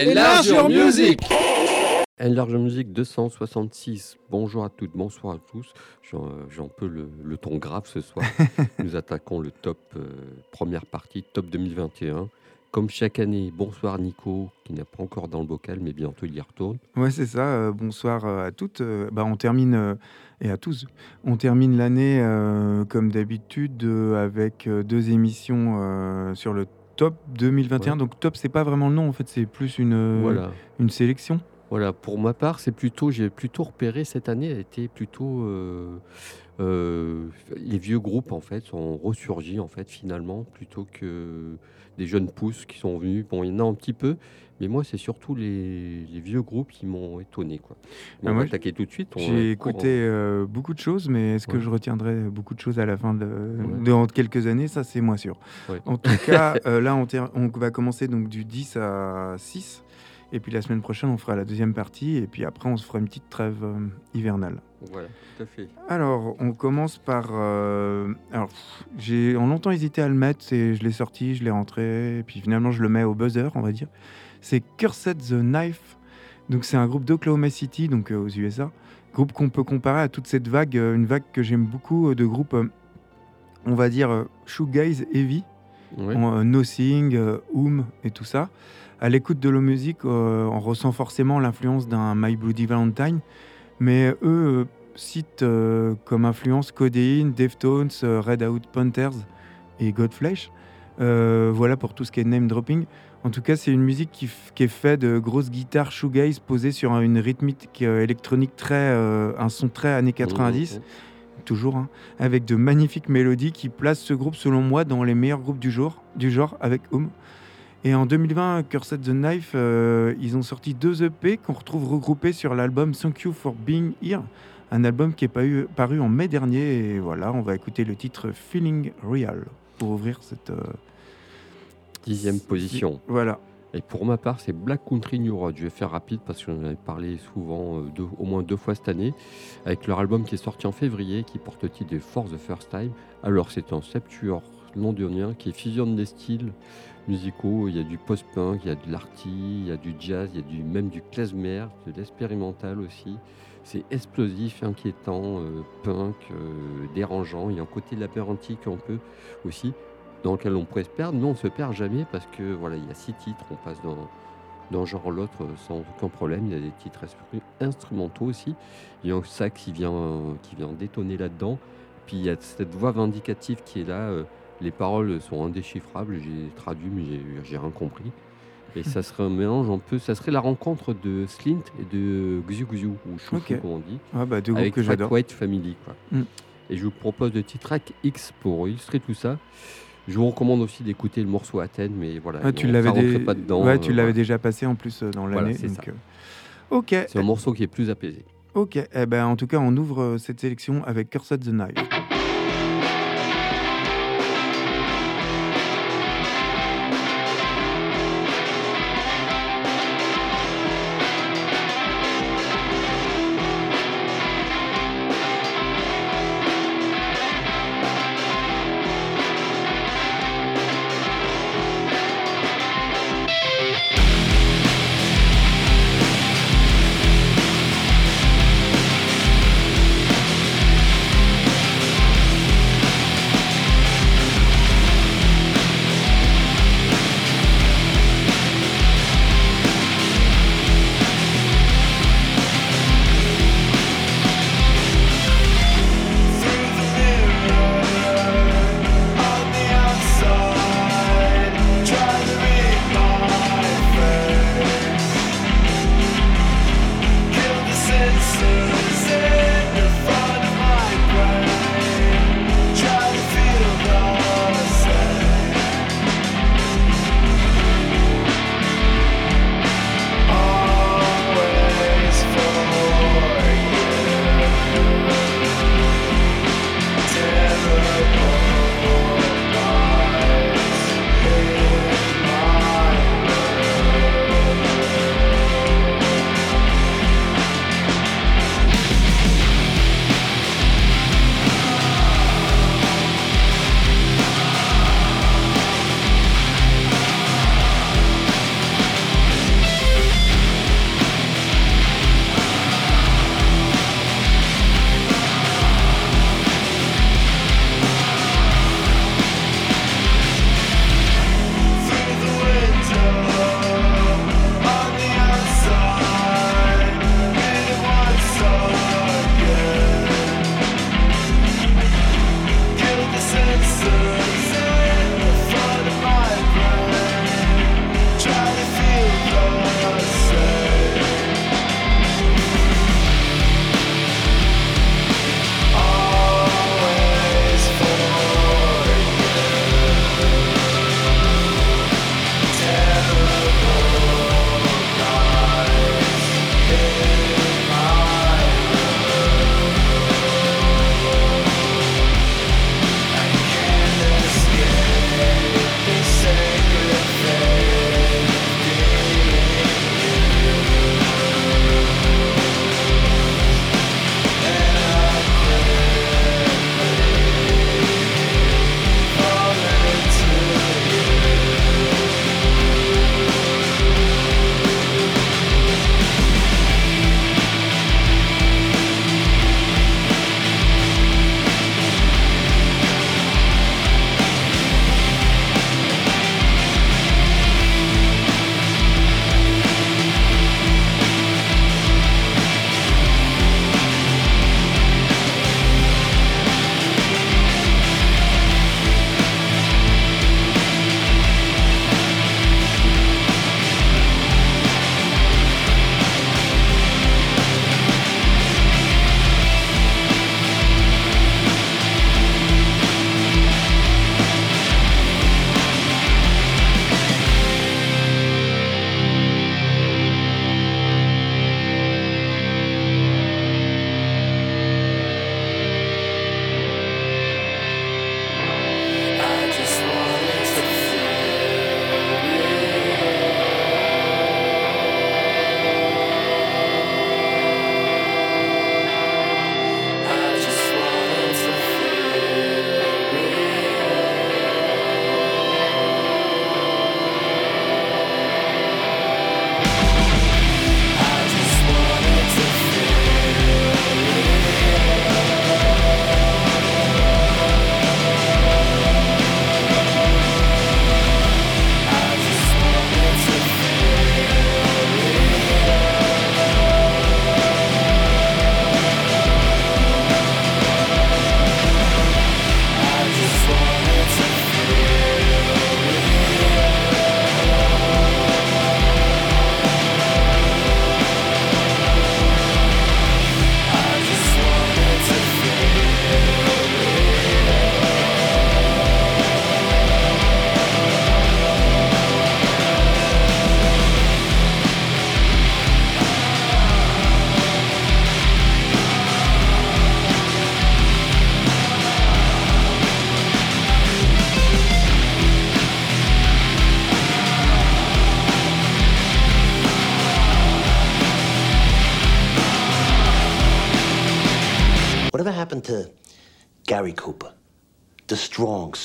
Enlarge Music Enlarge Music 266. Bonjour à toutes, bonsoir à tous. J'ai un peu le, ton grave ce soir. Nous attaquons le top, euh, première partie, top 2021. Comme chaque année, bonsoir Nico, qui n'est pas encore dans le bocal, mais bientôt il y retourne. Ouais, c'est ça. Euh, bonsoir euh, à toutes. Euh, bah, on termine, et à tous, on termine l'année comme d'habitude avec deux émissions sur le top 2021. Donc top, c'est pas vraiment le nom, en fait, c'est plus une, voilà. une sélection. Voilà, pour ma part, c'est plutôt, j'ai plutôt repéré cette année, a été plutôt les vieux groupes en fait sont ressurgis en fait finalement plutôt que des jeunes pousses qui sont venus. Bon, il y en a un petit peu, mais moi, c'est surtout les, vieux groupes qui m'ont étonné. Quoi. on va attaquer tout de suite. J'ai écouté euh, beaucoup de choses, mais est-ce que je retiendrai beaucoup de choses à la fin de, dans quelques années? Ça, c'est moins sûr. En tout cas, euh, là, on, on, va commencer donc du 10 à 6. Et puis la semaine prochaine, on fera la deuxième partie. Et puis après, on se fera une petite trêve euh, hivernale. Voilà, tout à fait. Alors, on commence par. Euh, alors, j'ai longtemps hésité à le mettre. Et je l'ai sorti, je l'ai rentré. Et puis finalement, je le mets au buzzer, on va dire. C'est Cursed the Knife. Donc, c'est un groupe d'Oklahoma City, donc euh, aux USA. Groupe qu'on peut comparer à toute cette vague. une vague que j'aime beaucoup de groupes, on va dire, shoegaze heavy. Nothing, Oom et tout ça à l'écoute de la musique, euh, on ressent forcément l'influence d'un My Bloody Valentine, mais eux euh, citent euh, comme influence Codeine, Deftones, Red Out Panthers et Godflesh. voilà pour tout ce qui est name dropping. En tout cas, c'est une musique qui, est faite de grosses guitares shoegaze posées sur une rythmique électronique très, un son très années 90. Mmh, mmh. Toujours, hein, avec de magnifiques mélodies qui placent ce groupe, selon moi, dans les meilleurs groupes du, jour, du genre, avec Home. Et en 2020, Cursed the Knife, euh, ils ont sorti deux EP qu'on retrouve regroupés sur l'album Thank You for Being Here, un album qui est paru, en mai dernier. Et voilà, on va écouter le titre Feeling Real pour ouvrir cette euh, dixième position. Voilà. Et pour ma part, c'est Black Country New Road. Je vais faire rapide parce que j'en avais parlé souvent, euh, au moins deux fois cette année, avec leur album qui est sorti en février, qui porte le titre de For the First Time. Alors, c'est un septuor londonien qui fusionne des styles musicaux. Il y a du post-punk, il y a de l'arty, il y a du jazz, il y a du, même du klezmer, de l'expérimental aussi. C'est explosif, inquiétant, euh, punk, euh, dérangeant. Il y a un côté labyrinthique un peu aussi, dans lequel on pourrait se perdre. Mais on ne se perd jamais parce que voilà, il y a six titres, on passe dans d'un genre l'autre sans aucun problème. Il y a des titres instrumentaux aussi. Il y a un sac qui vient, qui vient détonner là-dedans. Puis il y a cette voix vindicative qui est là. Euh, les paroles sont indéchiffrables, j'ai traduit mais j'ai rien compris. Et ça serait un mélange un peu, ça serait la rencontre de Slint et de Xiu Xiu, ou Chou comme on dit, ah bah, avec que Fat White Family. Quoi. Mm. Et je vous propose le titre track X pour illustrer tout ça. Je vous recommande aussi d'écouter le morceau Athènes, mais voilà, tu l'avais pas dedans. Ouais, tu euh, l'avais déjà passé en plus euh, dans l'année. Euh, ok. C'est un morceau qui est plus apaisé. Ok. Eh ben, en tout cas, on ouvre cette sélection avec Cursed the Knife.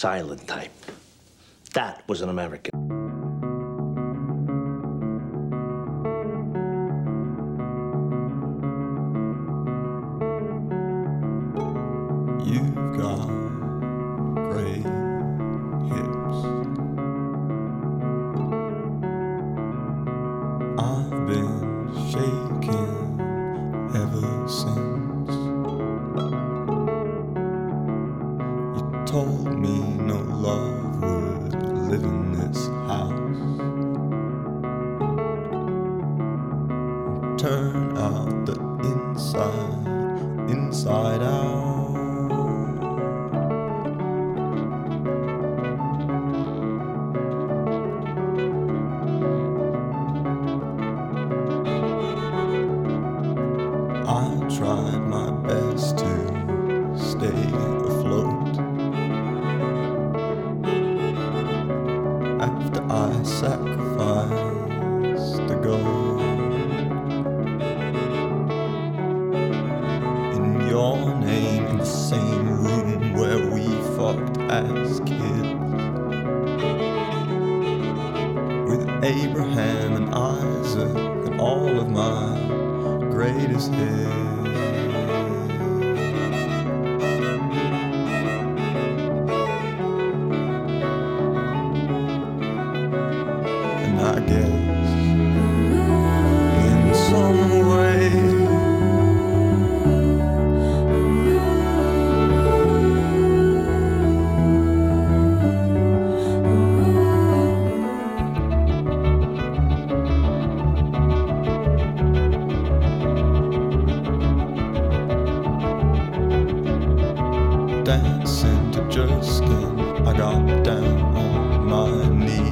Silent type. That was an American. dancing to Justin. I got down on my knee.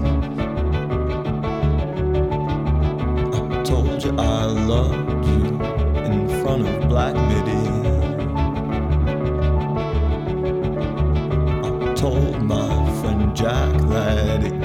I told you I loved you in front of Black Midi. I told my friend Jack that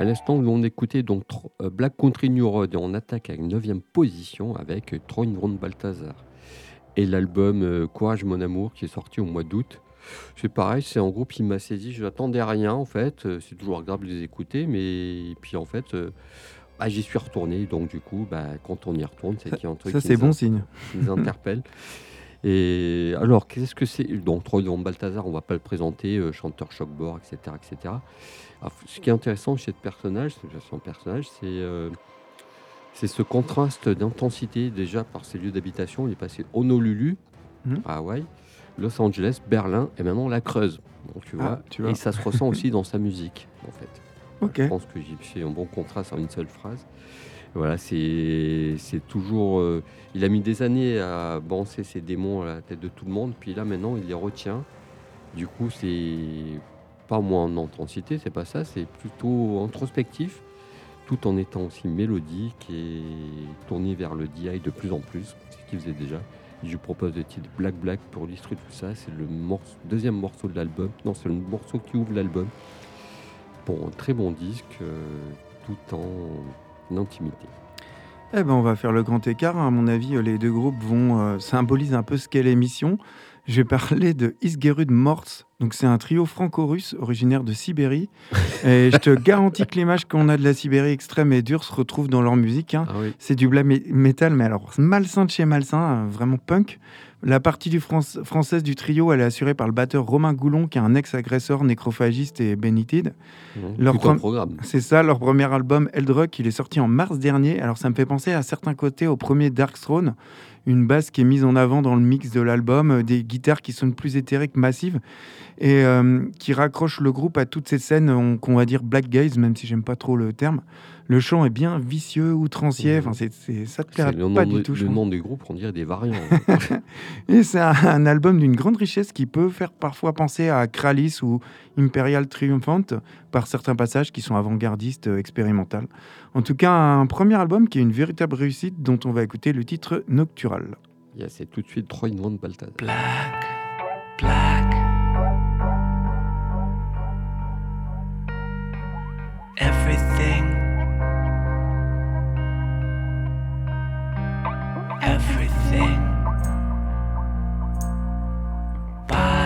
À l'instant, on écoutait donc euh, Black Country New Road et on attaque à une 9 position avec Troy Von Balthazar. Et l'album euh, Courage mon amour qui est sorti au mois d'août. C'est pareil, c'est un groupe qui m'a saisi. Je n'attendais rien en fait. Euh, c'est toujours agréable de les écouter, mais puis en fait, bah, j'y suis retourné, donc du coup, bah, quand on y retourne, c'est qu'il y a un truc Ça, qui c'est nous bon signe. qui nous interpelle. Et alors, qu'est-ce que c'est? Donc, Troy Von Balthazar, on va pas le présenter, euh, chanteur choc-bord, etc., etc. Alors, ce qui est intéressant chez ce personnage, son personnage, c'est euh, c'est ce contraste d'intensité déjà par ses lieux d'habitation. Il est passé Honolulu, Mhm. à Hawaï, Los Angeles, Berlin et maintenant la Creuse. Donc, tu Ah, vois, tu vois. Et ça se ressent aussi dans sa musique, en fait. Ok. Je pense que j'ai fait un bon contraste en une seule phrase. Voilà, c'est toujours. euh, il a mis des années à balancer ses démons à la tête de tout le monde, puis là maintenant il les retient. Du coup, c'est pas moins en intensité, c'est pas ça, c'est plutôt introspectif, tout en étant aussi mélodique et tourné vers le DI de plus en plus, ce qu'il faisait déjà. Je propose le titre Black Black pour illustrer tout ça. C'est le deuxième morceau de l'album. Non, c'est le morceau qui ouvre l'album. Bon, un très bon disque, euh, tout en intimité. Eh ben, on va faire le grand écart. À mon avis, les deux groupes vont euh, symboliser un peu ce qu'est l'émission. Je vais parler de Isgerud Morts. Donc, c'est un trio franco-russe originaire de Sibérie. Et je te garantis que l'image qu'on a de la Sibérie extrême et dure se retrouve dans leur musique. hein. Ah oui, C'est du black me- metal, mais alors malsain de chez malsain, euh, vraiment punk. La partie du France- française du trio, elle est assurée par le batteur Romain Goulon, qui est un ex-agresseur nécrophagiste et bénitide. Leur programme. C'est ça, leur premier album, Eldruck, il est sorti en mars dernier. Alors ça me fait penser à certains côtés au premier Dark Throne, une basse qui est mise en avant dans le mix de l'album, euh, des guitares qui sonnent plus éthériques, massives, et euh, qui raccrochent le groupe à toutes ces scènes on- qu'on va dire black gaze, même si j'aime pas trop le terme. Le chant est bien vicieux, outrancier, Mhm. enfin, c'est, c'est- ça te plaira pas de- du tout. le nom des groupes, on dirait des variants. Et c'est un, un album d'une grande richesse qui peut faire parfois penser à Kralis ou Imperial Triumphant par certains passages qui sont avant-gardistes, euh, expérimental. En tout cas, un premier album qui est une véritable réussite dont on va écouter le titre Noctural. C'est tout de suite Troy Van Balthazar. Black, black. Everything. Everything. Bye.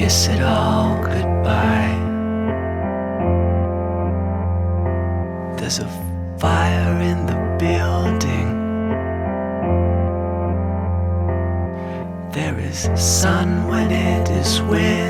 Kiss it all goodbye. There's a fire in the building. There is sun when it is windy.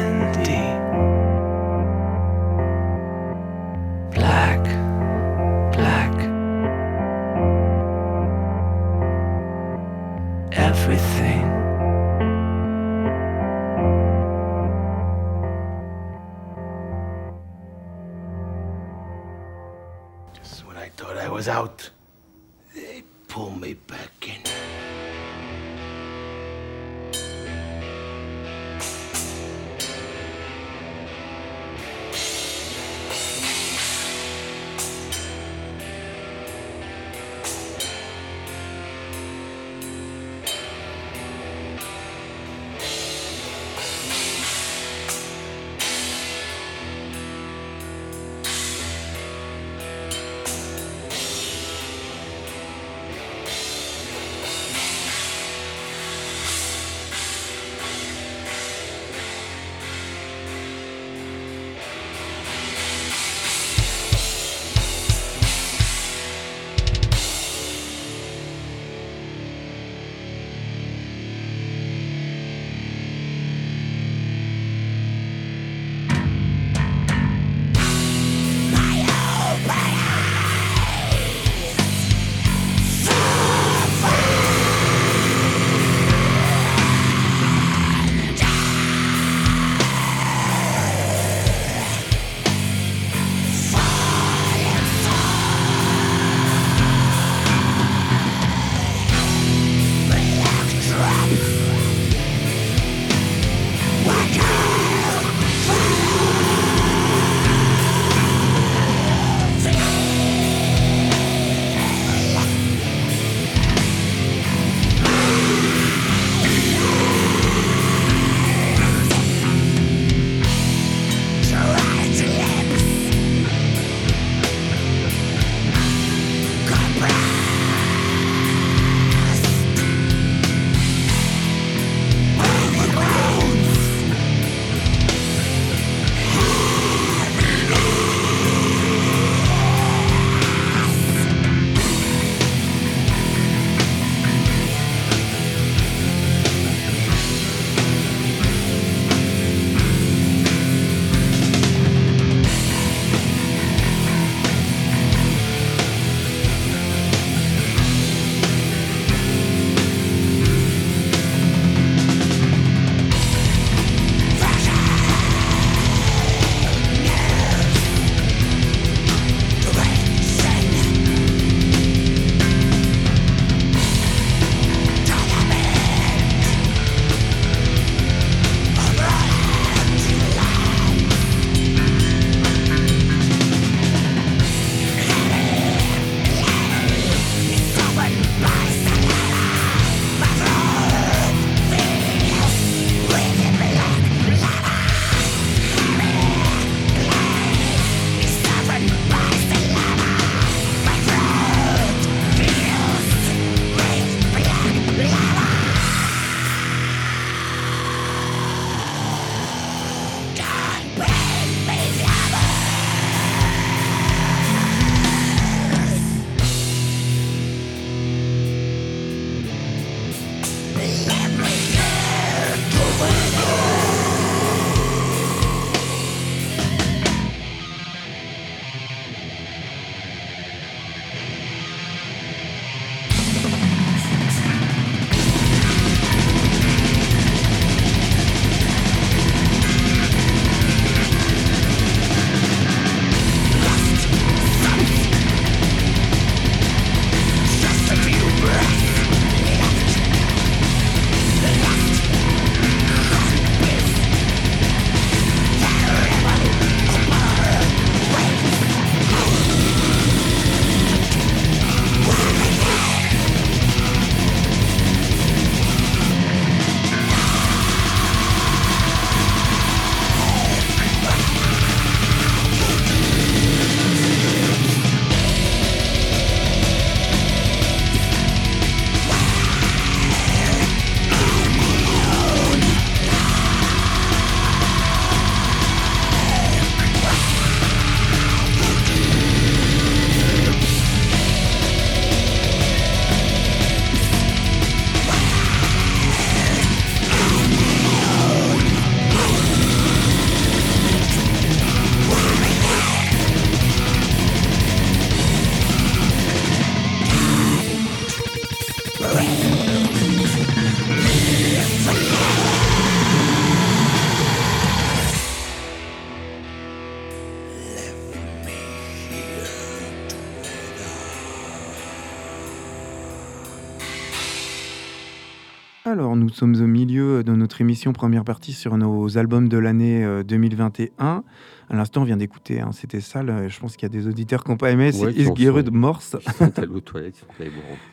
Alors, nous sommes au milieu de notre émission première partie sur nos albums de l'année euh, 2021. À l'instant, on vient d'écouter, hein, c'était ça. là, Je pense qu'il y a des auditeurs qui n'ont pas aimé. Ouais, c'est sont- Morse.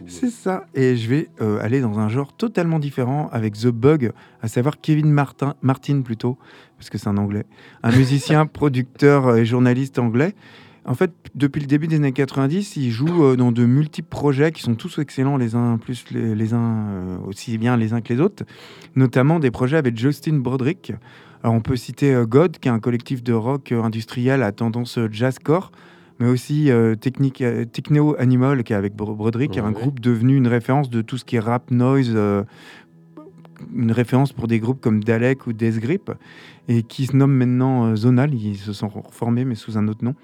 C'est ça. Et je vais euh, aller dans un genre totalement différent avec The Bug, à savoir Kevin Martin, Martin plutôt, parce que c'est un anglais. Un musicien, producteur et journaliste anglais. En fait, depuis le début des années 90, il joue euh, dans de multiples projets qui sont tous excellents les uns plus les, les uns euh, aussi bien les uns que les autres, notamment des projets avec Justin Broderick. Alors on peut citer euh, God, qui est un collectif de rock euh, industriel à tendance euh, jazzcore, mais aussi euh, Technique, euh, Techno Animal, qui est avec Bro- Broderick, qui est un Ouais. groupe devenu une référence de tout ce qui est rap noise, euh, une référence pour des groupes comme Dalek ou Death Grip, et qui se nomme maintenant euh, Zonal. Ils se sont reformés, mais sous un autre nom.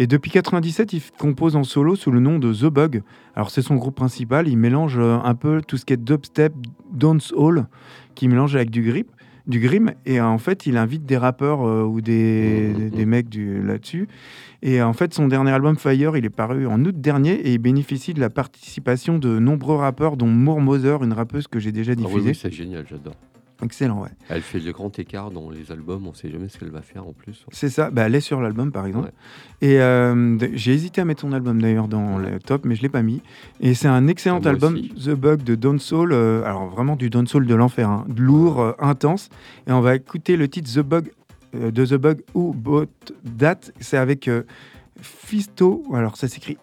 Et depuis 97, il compose en solo sous le nom de The Bug. Alors c'est son groupe principal. Il mélange euh, un peu tout ce qui est dubstep, dancehall, qui mélange avec du grip, du grim. Et en fait, il invite des rappeurs euh, ou des, Mhm. des mecs du- là-dessus. Et en fait, son dernier album Fire, il est paru en août dernier et il bénéficie de la participation de nombreux rappeurs, dont Moore Mother, une rappeuse que j'ai déjà Ah oui, diffusée. oui, c'est génial, j'adore. Excellent, ouais. Elle fait le grand écart dans les albums, on sait jamais ce qu'elle va faire en plus. C'est ça, bah, elle est sur l'album par exemple. Ouais. Et euh, j'ai hésité à mettre son album d'ailleurs dans le top, mais je l'ai pas mis. Et c'est un excellent Ah, album, aussi. The Bug de Don Soul. euh, alors vraiment du Don Soul de l'enfer, hein, de lourd, euh, intense. Et on va écouter le titre The Bug de The Bug ou Bot That. C'est avec Fisto. Alors ça s'écrit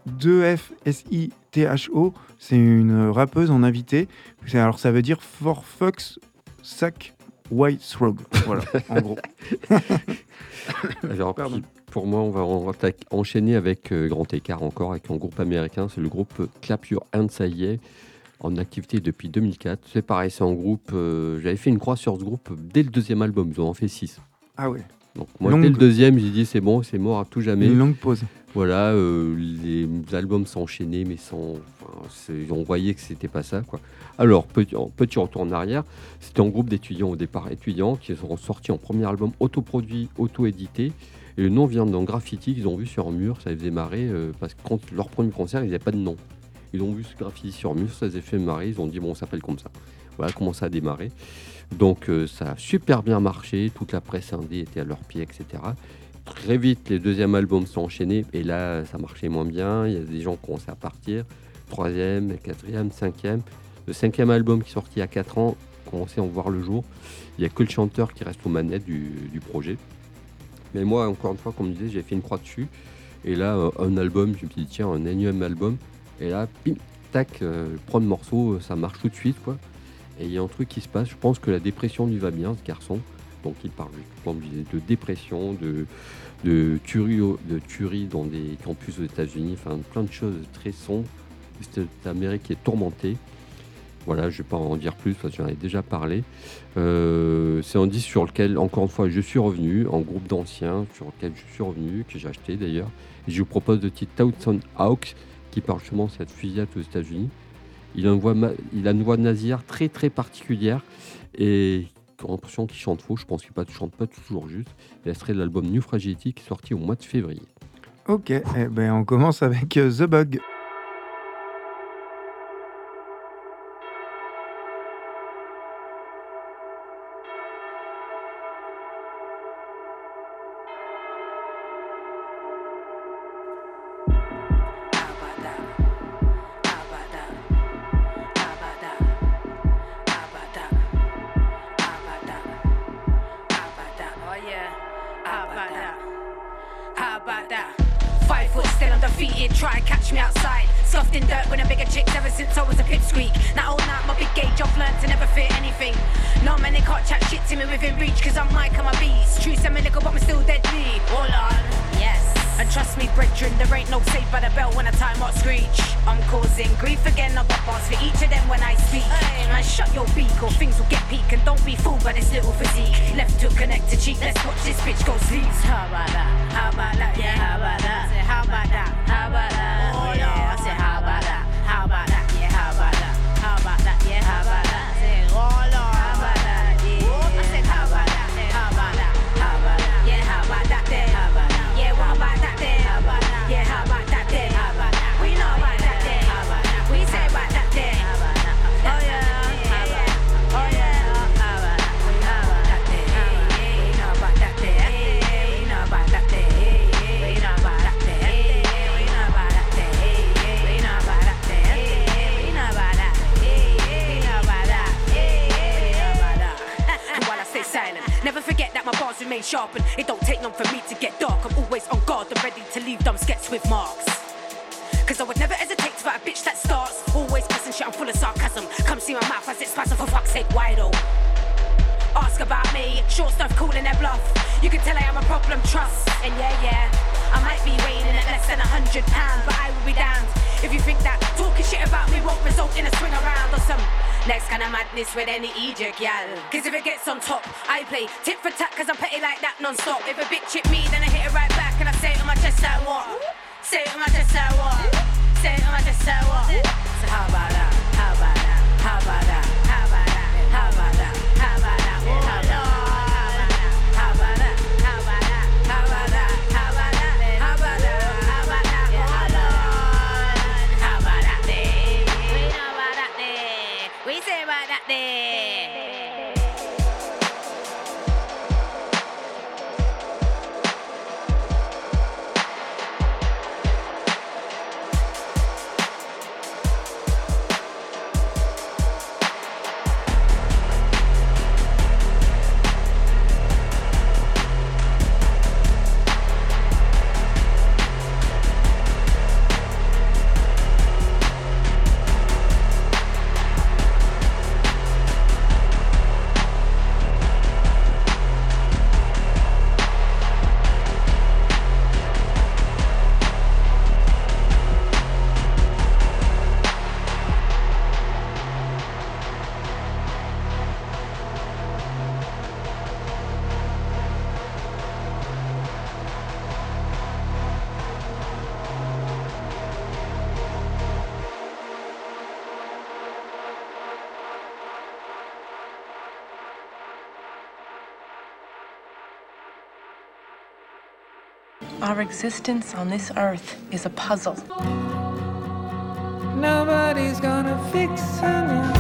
2F-S-I-T-H-O. C'est une rappeuse en invité. Alors ça veut dire For Fucks Sack White Throat. Voilà, en gros. Alors, Pardon. pour moi, on va, attaque- enchaîner avec euh, Grand Écart encore, avec un groupe américain, c'est le groupe euh, Clap Your Hands Aye, en activité depuis 2004. C'est pareil, c'est un groupe, euh, j'avais fait une croix sur ce groupe dès le deuxième album, ils en ont fait six. Ah ouais, Donc moi, Longue- dès le deuxième, j'ai dit c'est bon, c'est mort à tout jamais. une longue pause. Voilà, euh, les albums s'enchaînaient, mais sans, enfin, on voyait que c'était pas ça, quoi. Alors, petit, retour en arrière, c'était un groupe d'étudiants au départ, étudiants, qui sont sortis en premier album autoproduit, auto-édité. Et le nom vient d'un graffiti qu'ils ont vu sur un mur, ça les faisait marrer, euh, parce que quand leur premier concert, ils n'avaient pas de nom. Ils ont vu ce graffiti sur un mur, ça les a fait marrer, ils ont dit bon, on s'appelle comme ça. Voilà comment ça a démarré. Donc euh, ça a super bien marché, toute la presse indé était à leurs pieds, etc. Très vite, les deuxièmes albums sont enchaînés et là, ça marchait moins bien. Il y a des gens qui commençaient à partir. Troisième, quatrième, cinquième. Le cinquième album qui est sorti il y a 4 ans commençait à en voir le jour. Il n'y a que le chanteur qui reste aux manettes du, projet. Mais moi, encore une fois, comme je disais, j'ai fait une croix dessus. Et là, un album, je me suis dit, tiens, un énième album. Et là, pim, tac, euh, le premier morceau, ça marche tout de suite, quoi. Et il y a un truc qui se passe. Je pense que la dépression lui va bien, ce garçon. Donc, il parle, de dépression, de, de tuerie, de tuerie dans des campus aux États-Unis, enfin plein de choses très sombres. Cette Amérique est tourmentée. Voilà, je ne vais pas en dire plus parce que j'en ai déjà parlé. Euh, c'est un disque sur lequel, encore une fois, je suis revenu, en groupe d'anciens, sur lequel je suis revenu, que j'ai acheté d'ailleurs. Et je vous propose le titre Towson Hawks, qui parle justement de cette fusillade aux États-Unis. Il a une voix, il a une voix très très particulière et j'ai l'impression qu'il chante faux. Je pense qu'il ne chante pas toujours juste. Et elle serait l'album New Fragility qui est sorti au mois de février. Ok, eh ben, on commence avec euh, The Bug. Remain sharp, and it don't take long for me to get dark. I'm always on guard and ready to leave dumb skets with marks. Cause I would never hesitate fight a bitch that starts. Always cussing shit, I'm full of sarcasm. Come see my mouth as it's passing for fuck's sake, wide open. Ask about me, short stuff calling their bluff. You can tell I am a problem, trust. And yeah, yeah, I might be weighing in at less than a hundred pounds, but I will be damned if you think that talking shit about me won't result in a swing around or some next kind of madness with any Egypt, yeah. Cause if it gets on top, I play tit for tat cause I'm petty like that non stop. If a bitch hit me, then I hit it right back and I say it on my chest like what? Say it on my chest like what? Say it on my chest like what? So how about that? de Our existence on this earth is a puzzle. Nobody's gonna fix her.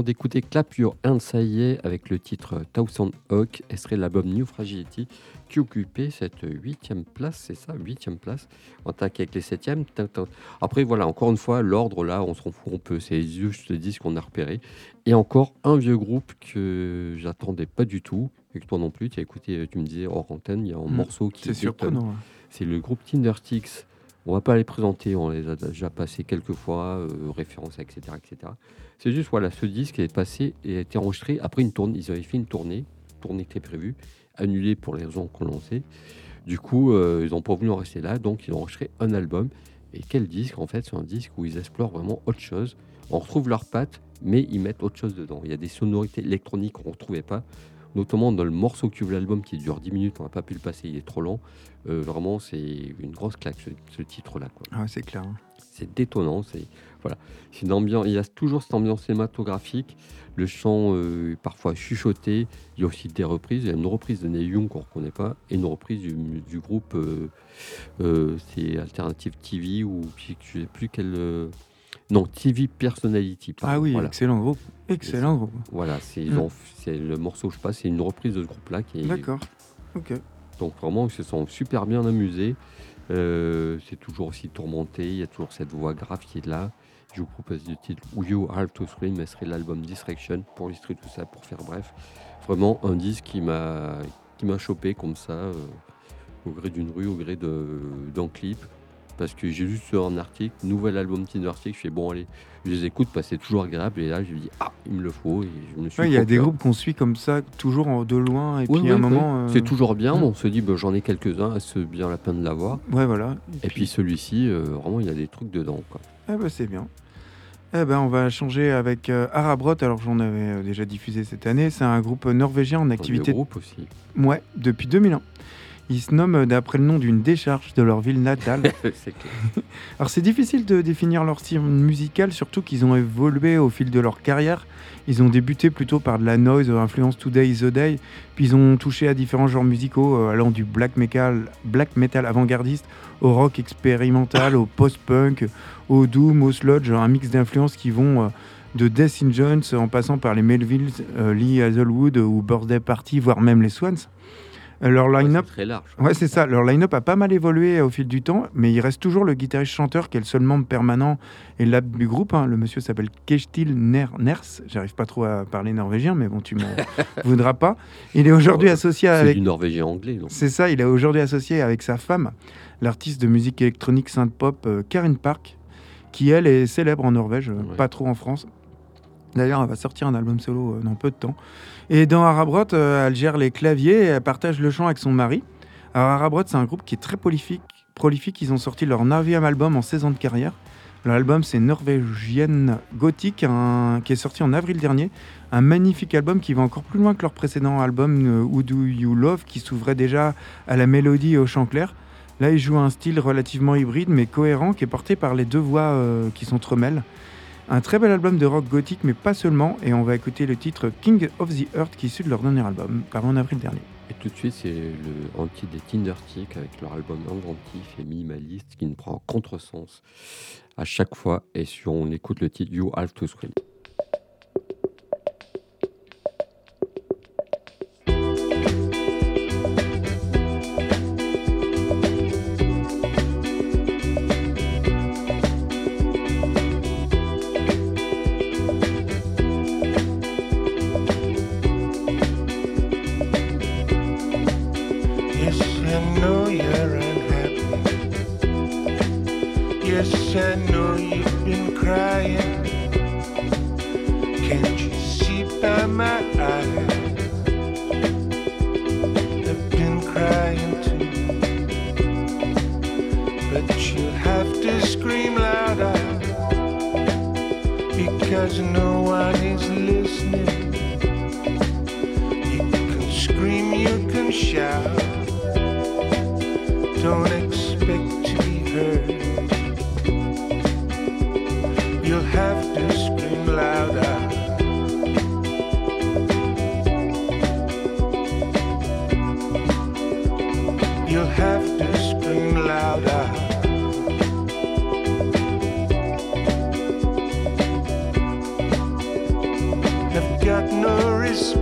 Venons d'écouter Clap Your Hands, ça y est, avec le titre Thousand Hawk, extrait de l'album New Fragility, qui occupait cette huitième place, c'est ça, huitième place, en tac avec les septièmes. Après, voilà, encore une fois, l'ordre là, on s'en fout un peu, c'est juste le disque qu'on a repéré. Et encore un vieux groupe que j'attendais pas du tout, et que toi non plus, tu as écouté, tu me disais hors antenne, il y a un Mm, morceau qui C'est détonne. surprenant. hein. C'est le groupe Tindersticks. On va pas les présenter, on les a déjà passés quelques fois, euh, références, etc., etc. C'est juste, voilà, ce disque est passé et a été enregistré après une tournée. Ils avaient fait une tournée, tournée qui était prévue, annulée pour les raisons qu'on en sait. Du coup, euh, ils n'ont pas voulu en rester là, donc ils ont enregistré un album. Et quel disque, en fait? C'est un disque où ils explorent vraiment autre chose. On retrouve leurs pattes, mais ils mettent autre chose dedans. Il y a des sonorités électroniques qu'on ne retrouvait pas, notamment dans le morceau qui ouvre l'album qui dure 10 minutes. On n'a pas pu le passer, il est trop long. Euh, vraiment, c'est une grosse claque ce, titre-là. Ah c'est clair. hein. C'est détonnant. C'est voilà, c'est une ambiance. Il y a toujours cette ambiance cinématographique. Le chant euh, est parfois chuchoté. Il y a aussi des reprises. Il y a une reprise de Neil Young qu'on ne reconnaît pas et une reprise du, du groupe. euh, euh, c'est Alternative TV ou je ne sais plus quel. non, TV Personality. pardon. Ah oui, voilà. excellent groupe. Excellent groupe. Voilà, c'est Mm. c'est le morceau, je sais pas, c'est une reprise de ce groupe-là qui est D'accord. Ok. donc vraiment, ils se sont super bien amusés. Euh, c'est toujours aussi tourmenté, il y a toujours cette voix grave qui est là. Je vous propose le titre You Have to Scream, mais ce serait l'album Distraction pour illustrer tout ça, pour faire bref. Vraiment un disque qui m'a qui m'a chopé comme ça, euh, au gré d'une rue, au gré d'un clip. Parce que j'ai juste un article, nouvel album Tinder Article, je fais bon allez, je les écoute parce que c'est toujours agréable et là je me dis ah il me le faut et je me suis Ouais, Il y a des groupes qu'on suit comme ça, toujours en- de loin, et Oui, puis à un moment. euh, C'est toujours bien, on se dit bah, j'en ai quelques-uns, c'est bien la peine de l'avoir? Ouais, voilà. Et puis celui-ci, euh, vraiment, il y a des trucs dedans. Quoi. Ah bah c'est bien. Eh ben, on va changer avec euh, Arabrot. Alors j'en avais euh, déjà diffusé cette année. C'est un groupe norvégien en activité le groupe aussi. ouais, depuis 2001. Ils se nomment d'après le nom d'une décharge de leur ville natale. c'est clair. Alors c'est difficile de définir leur style musical, surtout qu'ils ont évolué au fil de leur carrière. Ils ont débuté plutôt par de la noise, influence Today is the Day, puis ils ont touché à différents genres musicaux, euh, allant du black metal, black metal avant-gardiste au rock expérimental, au post-punk, au doom, au sludge, un mix d'influences qui vont euh, de Death in Jones en passant par les Melvilles, euh, Lee Hazelwood ou Birthday Party, voire même les Swans. Leur line-up c'est très large. Ouais, c'est ça. Leur line-up a pas mal évolué au fil du temps, mais il reste toujours le guitariste-chanteur qui est le seul membre permanent et l'âme du groupe. hein. Le monsieur s'appelle Kestil Ner Ners. J'arrive pas trop à parler norvégien, mais bon, tu m'en voudras pas. Il est aujourd'hui associé C'est avec. du norvégien anglais. Donc. C'est ça, il est aujourd'hui associé avec sa femme, l'artiste de musique électronique synth-pop euh, Karin Park, qui elle est célèbre en Norvège, euh, Ouais. pas trop en France. D'ailleurs, elle va sortir un album solo euh, dans peu de temps. Et dans Arabrot, euh, elle gère les claviers et elle partage le chant avec son mari. Alors Arabrot, c'est un groupe qui est très prolifique. prolifique. Ils ont sorti leur 9e album en 16 ans de carrière. L'album, c'est Norvégienne Gothique, qui est sorti en avril dernier. Un magnifique album qui va encore plus loin que leur précédent album, euh, Who Do You Love, qui s'ouvrait déjà à la mélodie et au chant clair. Là, ils jouent un style relativement hybride, mais cohérent, qui est porté par les deux voix euh, qui s'entremêlent. Un très bel album de rock gothique, mais pas seulement. Et on va écouter le titre King of the Earth, qui est issu de leur dernier album, paru en avril dernier. Et tout de suite, c'est le anti des Tindersticks avec leur album inventif et minimaliste qui nous prend en contresens à chaque fois. Et si on écoute le titre You Have to Scream. Know you've been crying. Can't you see by my eyes? I've been crying too. But you'll have to scream louder because no one is listening. You can scream, you can shout. Don't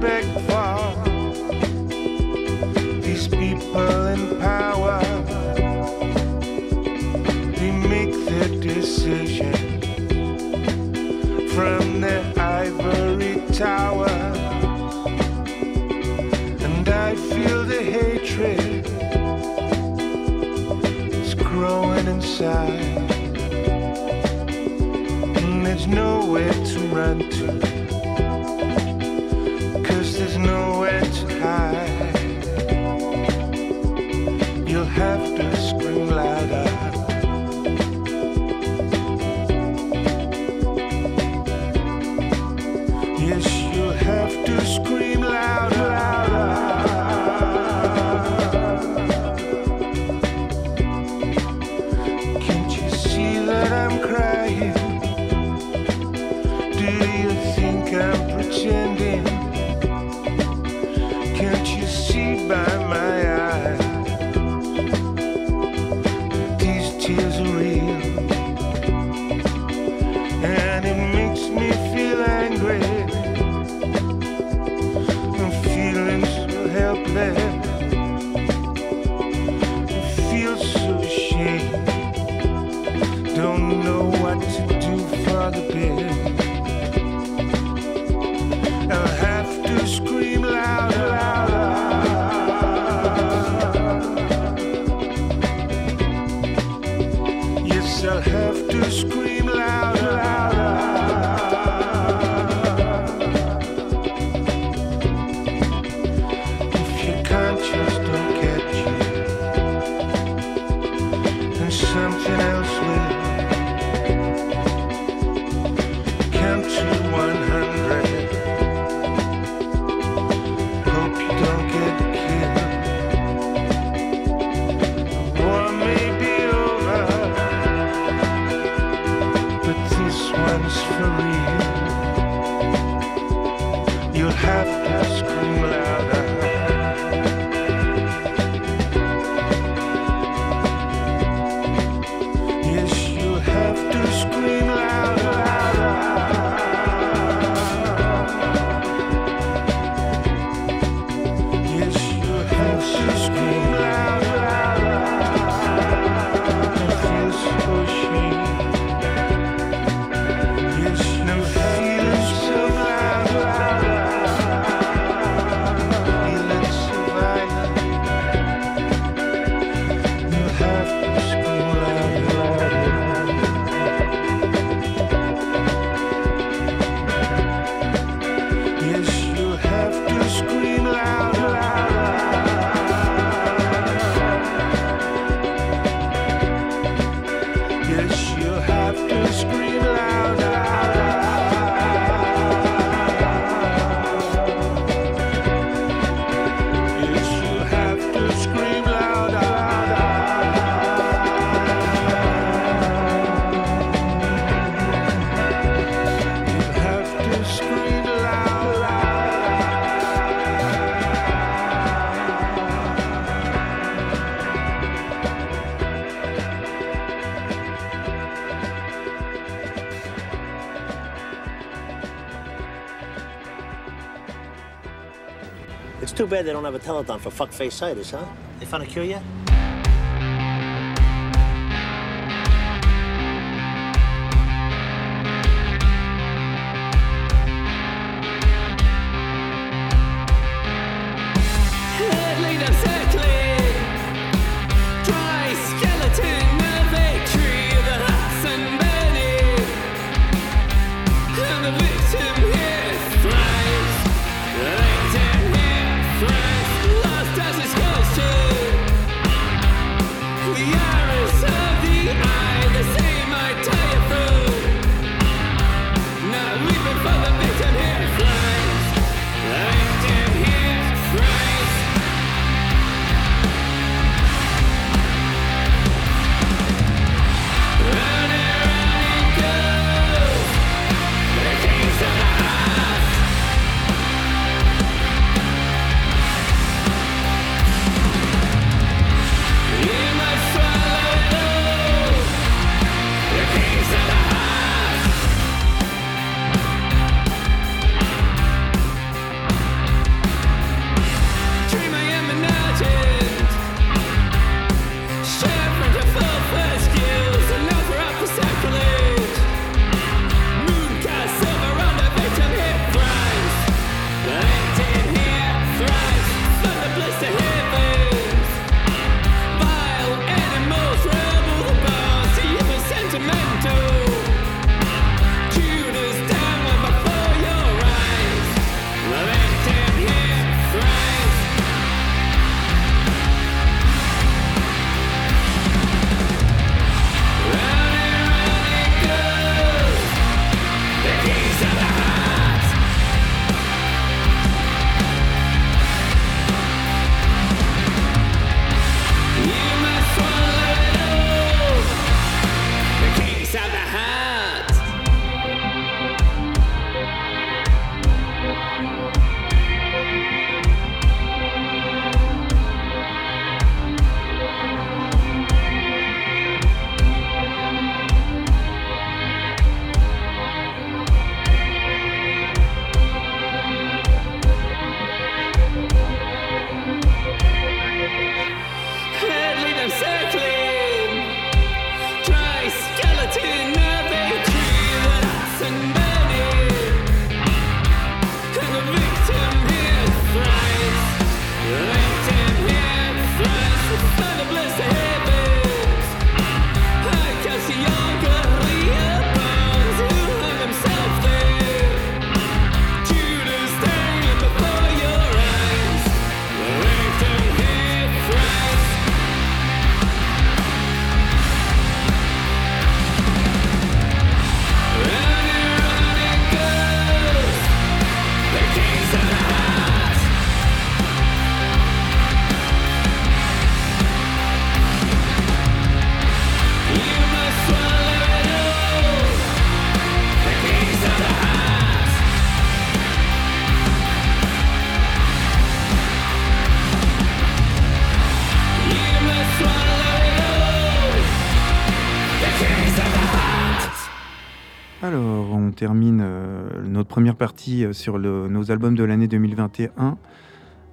respect for these people in power. They make their decision from their ivory tower, and I feel the hatred is growing inside, and there's nowhere to run to. too bad they don't have a telethon for fuckface sightus, huh? They found a cure yet? Termine euh, notre première partie euh, sur le- nos albums de l'année 2021.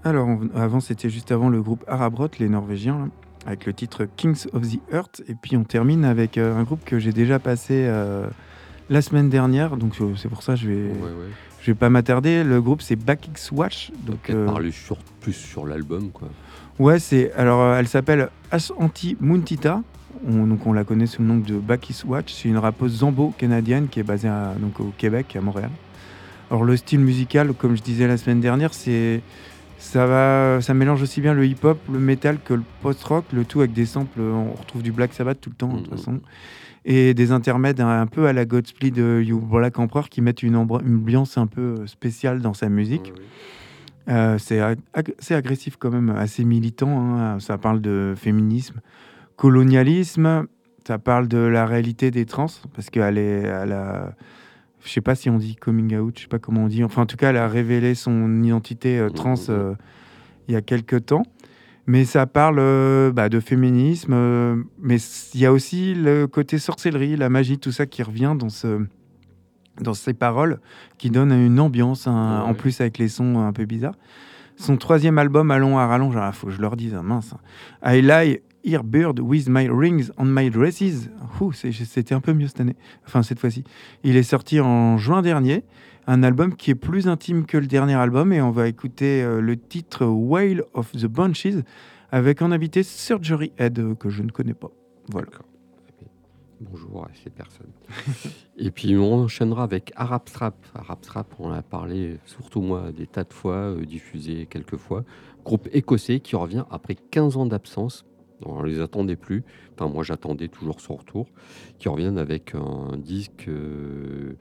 Alors, on- avant, c'était juste avant le groupe Arabrot, les Norvégiens, là, avec le titre Kings of the Earth. Et puis, on termine avec euh, un groupe que j'ai déjà passé euh, la semaine dernière. Donc, c'est pour ça que je vais, Ouais, ouais. je vais pas m'attarder. Le groupe, c'est Back X Watch. Donc, euh, parler sur, plus sur l'album, quoi. Ouais, c'est alors elle s'appelle Ashanti Muntita. On, donc on la connaît sous le nom de Bakis Watch. C'est une rappeuse zambo canadienne qui est basée à- donc au Québec, à Montréal. Alors le style musical, comme je disais la semaine dernière, c'est ça va, ça mélange aussi bien le hip-hop, le metal que le post-rock, le tout avec des samples. On retrouve du Black Sabbath tout le temps de toute façon, et des intermèdes un, peu à la Godspeed de You Black Emperor qui mettent une, ambiance un peu spéciale dans sa musique. Euh, c'est ag- agressif quand même, assez militant. hein. Ça parle de féminisme, colonialisme. Ça parle de la réalité des trans parce qu'elle est, elle a, je sais pas si on dit coming out, je sais pas comment on dit. Enfin, en tout cas, elle a révélé son identité euh, trans Mhm. euh, il y a quelques temps. Mais ça parle euh, bah, de féminisme, mais il y a aussi le côté sorcellerie, la magie, tout ça qui revient dans ce dans ses paroles, qui donne une ambiance, un- Ouais. en plus avec les sons un peu bizarres. Son troisième album, Allons à rallonge, il faut que je leur dise, hein, mince. hein. I lie here bird with my rings on my dresses. C'était un peu mieux cette année, enfin cette fois-ci. Il est sorti en juin dernier, un album qui est plus intime que le dernier album, et on va écouter euh, le titre Whale of the Bunches avec en invité Surgery Head, euh, que je ne connais pas. Voilà. Bonjour à ces personnes. Et puis on enchaînera avec Arab Strap. Arab Strap, on a parlé surtout moi des tas de fois, euh, diffusé quelques fois. Groupe écossais qui revient après 15 ans d'absence. On ne les attendait plus. Enfin, moi j'attendais toujours son retour. Qui reviennent avec un disque euh,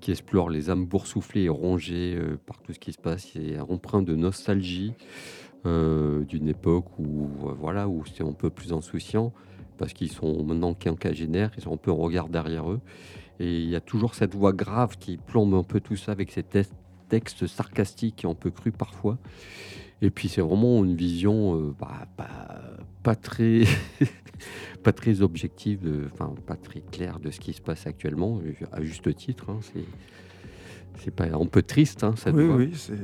qui explore les âmes boursouflées et rongées euh, par tout ce qui se passe. Un empreint de nostalgie euh, d'une époque où voilà où c'est un peu plus insouciant parce qu'ils sont maintenant quinquagénaires, ils ont un peu un regard derrière eux. Et il y a toujours cette voix grave qui plombe un peu tout ça avec ces tes- textes sarcastiques et un peu crus parfois. Et puis c'est vraiment une vision bah, pas, très pas très objective, de- enfin pas très claire de ce qui se passe actuellement, euh, à juste titre. hein, c'est c'est pas un peu triste, hein, cette Oui, voix. oui, c'est.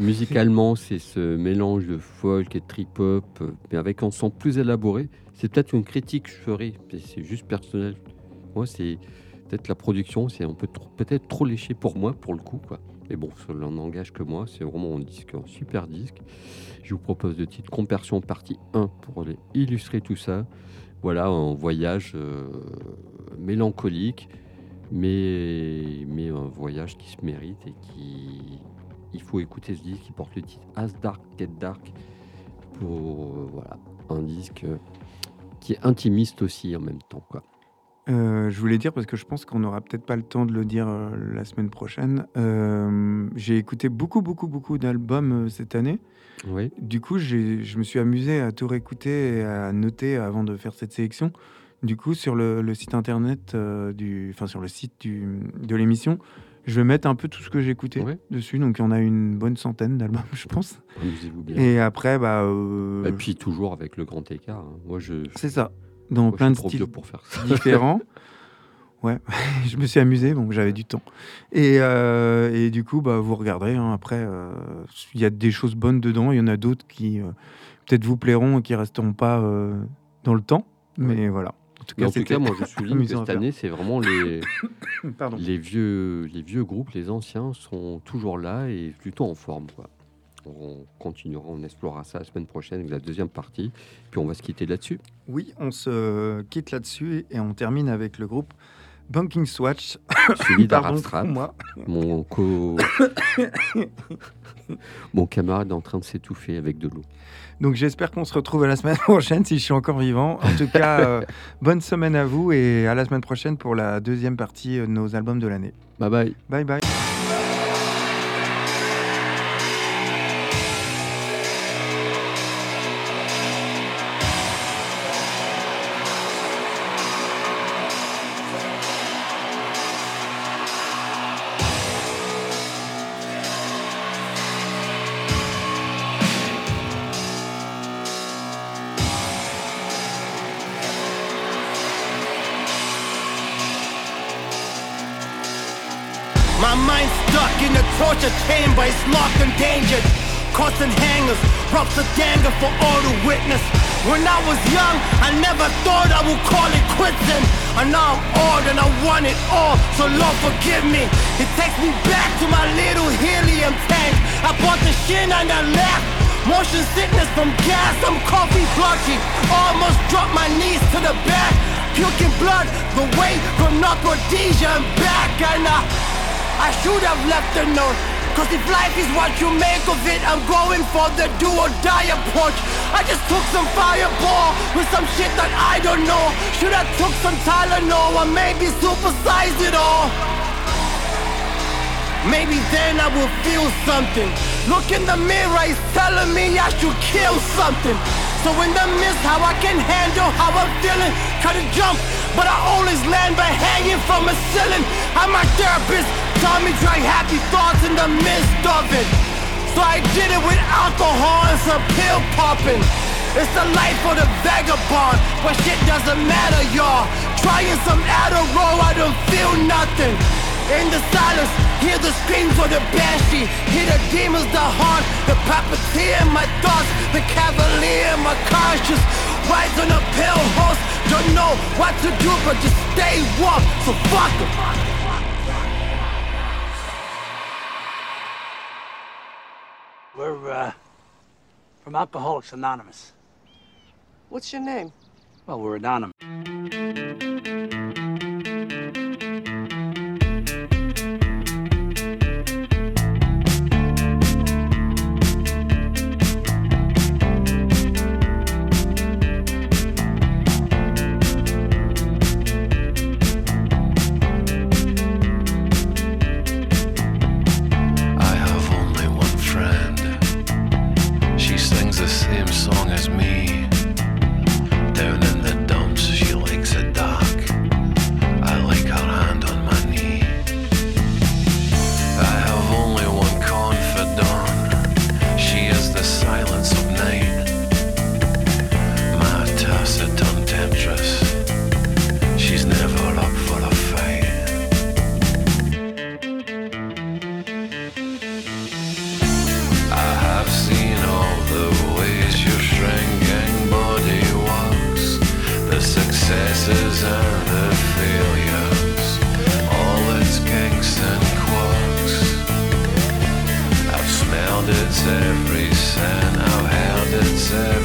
Musicalement, c'est ce mélange de folk et de trip-hop, mais avec un son plus élaboré. C'est peut-être une critique que je ferai, c'est juste personnel. Moi, c'est peut-être la production, c'est un peu trop- peut-être trop léché pour moi, pour le coup. Quoi. Mais bon, ça n'engage que moi. C'est vraiment un disque, un super disque. Je vous propose le titre Compersion partie 1 pour illustrer tout ça. Voilà, un voyage euh, mélancolique, mais, mais un voyage qui se mérite et qui. Il faut écouter ce disque qui porte le titre As Dark Get Dark pour euh, voilà, un disque qui est intimiste aussi en même temps. Quoi. Euh, je voulais dire parce que je pense qu'on n'aura peut-être pas le temps de le dire euh, la semaine prochaine. Euh, j'ai écouté beaucoup, beaucoup, beaucoup d'albums cette année. Oui, Du coup, je me suis amusé à tout réécouter et à noter avant de faire cette sélection. Du coup, sur le, le site internet du, enfin sur le site du, de l'émission, je vais mettre un peu tout ce que j'ai écouté Ouais. dessus. Donc, il y en a une bonne centaine d'albums, je pense. bien. Et après, bah, euh, Et puis toujours avec le grand écart. hein. Moi, je, c'est ça, dans moi, je plein de styles pour faire ça. différents. Ouais, je me suis amusé, donc j'avais du temps. Et, euh, et du coup, bah, vous regarderez. hein, après, euh, il y a des choses bonnes dedans. Il y en a d'autres qui euh, peut-être vous plairont et qui resteront pas dans le temps. Mais voilà. En tout cas, en tout c'était cas, moi, je souligne que cette année, c'est vraiment les, les, vieux, les vieux groupes, les anciens sont toujours là et plutôt en forme. Quoi. On continuera, on explorera ça la semaine prochaine avec la deuxième partie. Puis on va se quitter là-dessus. Oui, on se quitte là-dessus et on termine avec le groupe Banking Swatch. Suivi Pardon d'Arab Strap. pour moi. Mon, co... Mon camarade est en train de s'étouffer avec de l'eau. Donc j'espère qu'on se retrouve à la semaine prochaine si je suis encore vivant. En tout cas, euh, bonne semaine à vous et à la semaine prochaine pour la deuxième partie de nos albums de l'année. Bye bye. Bye bye. Torture chamber, it's locked and dangered. Constant hangers, ropes of danger for all to witness. When I was young, I never thought I would call it quits. And now I'm old and I want it all, so Lord forgive me. It takes me back to my little helium tank. I bought the shin and I left. Motion sickness from gas, I'm coffee blotchy. Almost dropped my knees to the back. Puking blood, the way from North Rhodesia and back. And uh, I should have left a note. Cause if life is what you make of it, I'm going for the do or die approach. I just took some fireball with some shit that I don't know. Should I took some Tylenol or maybe supersized it all? Maybe then I will feel something. Look in the mirror, it's telling me I should kill something. So in the midst, how I can handle how I'm feeling. Cut a jump, but I always land by hanging from a ceiling. I'm my therapist, taught me try happy thoughts in the midst of it. So I did it with alcohol and some pill popping. It's the life of the vagabond, but shit doesn't matter, y'all. Trying some Adderall, I don't feel nothing. In the silence, hear the screams of the banshee Hear the demons, the haunt, the puppeteer in my thoughts The cavalier in my conscience Rides on a pale horse, don't know what to do but just stay warm So fuck 'em. We're uh, from Alcoholics Anonymous. What's your name? Well, we're anonymous. deserve.